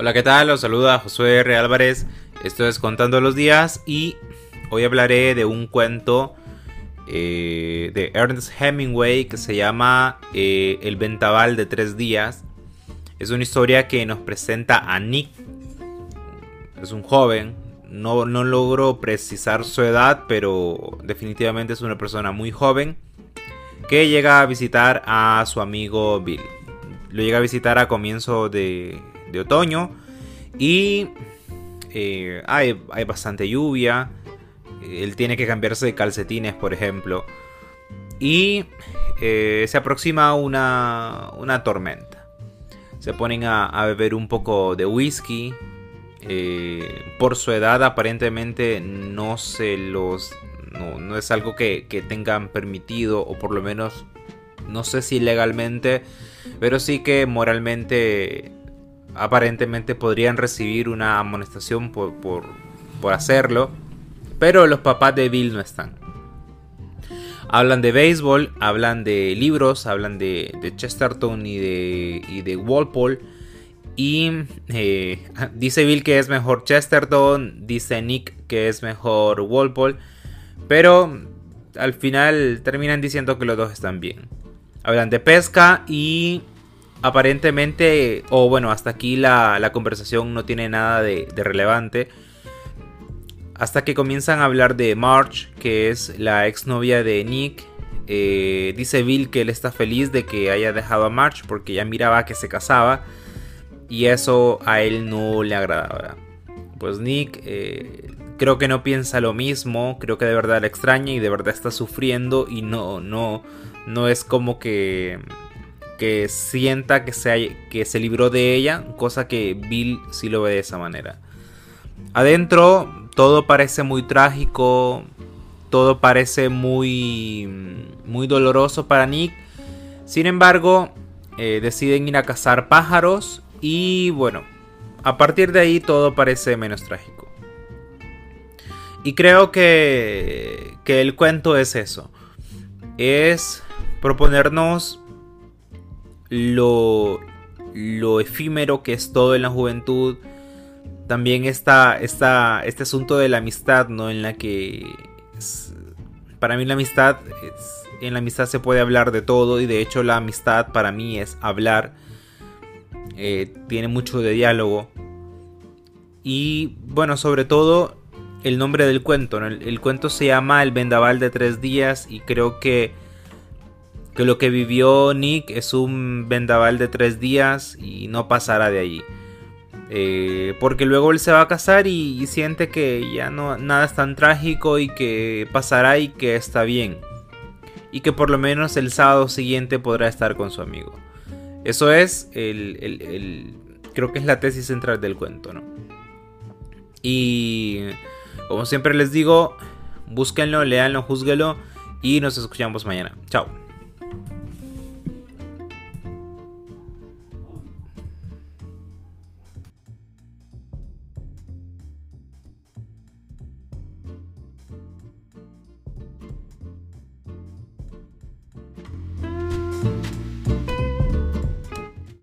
Hola, ¿qué tal? Los saluda Josué R. Álvarez. Esto es Contando los Días y hoy hablaré de un cuento eh, de Ernest Hemingway que se llama eh, El Ventaval de Tres Días. Es una historia que nos presenta a Nick. Es un joven. No, no logro precisar su edad, pero definitivamente es una persona muy joven que llega a visitar a su amigo Bill. Lo llega a visitar a comienzo de, otoño y eh, hay, bastante lluvia. Él tiene que cambiarse de calcetines, por ejemplo. Y eh, se aproxima una, una tormenta. Se ponen a, beber un poco de whisky. Eh, por su edad aparentemente no se los no, es algo que, tengan permitido, o por lo menos no sé si legalmente, pero sí que moralmente, aparentemente podrían recibir una amonestación por, por, hacerlo, pero los papás de Bill no están. Hablan de béisbol, hablan de libros, hablan de, Chesterton y de, y de Walpole. Y eh, dice Bill que es mejor Chesterton, dice Nick que es mejor Walpole. Pero al final terminan diciendo que los dos están bien. Hablan de pesca y aparentemente, o bueno, hasta aquí la, conversación no tiene nada de, relevante. Hasta que comienzan a hablar de March, que es la exnovia de Nick. Eh, dice Bill que él está feliz de que haya dejado a March porque ya miraba que se casaba. Y eso a él no le agradaba. Pues Nick eh, creo que no piensa lo mismo, creo que de verdad la extraña y de verdad está sufriendo y no, no, no es como que, que sienta que se, que se libró de ella, cosa que Bill sí lo ve de esa manera. Adentro todo parece muy trágico, todo parece muy, muy doloroso para Nick. Sin embargo, eh, deciden ir a cazar pájaros y bueno, a partir de ahí todo parece menos trágico. Y creo que, que el cuento es eso. Es proponernos lo, lo efímero que es todo en la juventud. También está, está este asunto de la amistad, ¿no? En la que para mí la amistad, en la amistad se puede hablar de todo y de hecho la amistad para mí es hablar. Eh, tiene mucho de diálogo. Y bueno, sobre todo el nombre del cuento. El, cuento se llama El vendaval de tres días y creo que, que lo que vivió Nick es un vendaval de tres días y no pasará de allí. Eh, porque luego él se va a casar y, siente que ya no nada es tan trágico y que pasará y que está bien. Y que por lo menos el sábado siguiente podrá estar con su amigo. Eso es el, el creo que es la tesis central del cuento, ¿no? Y como siempre les digo, búsquenlo, leanlo, juzguenlo y nos escuchamos mañana. Chao.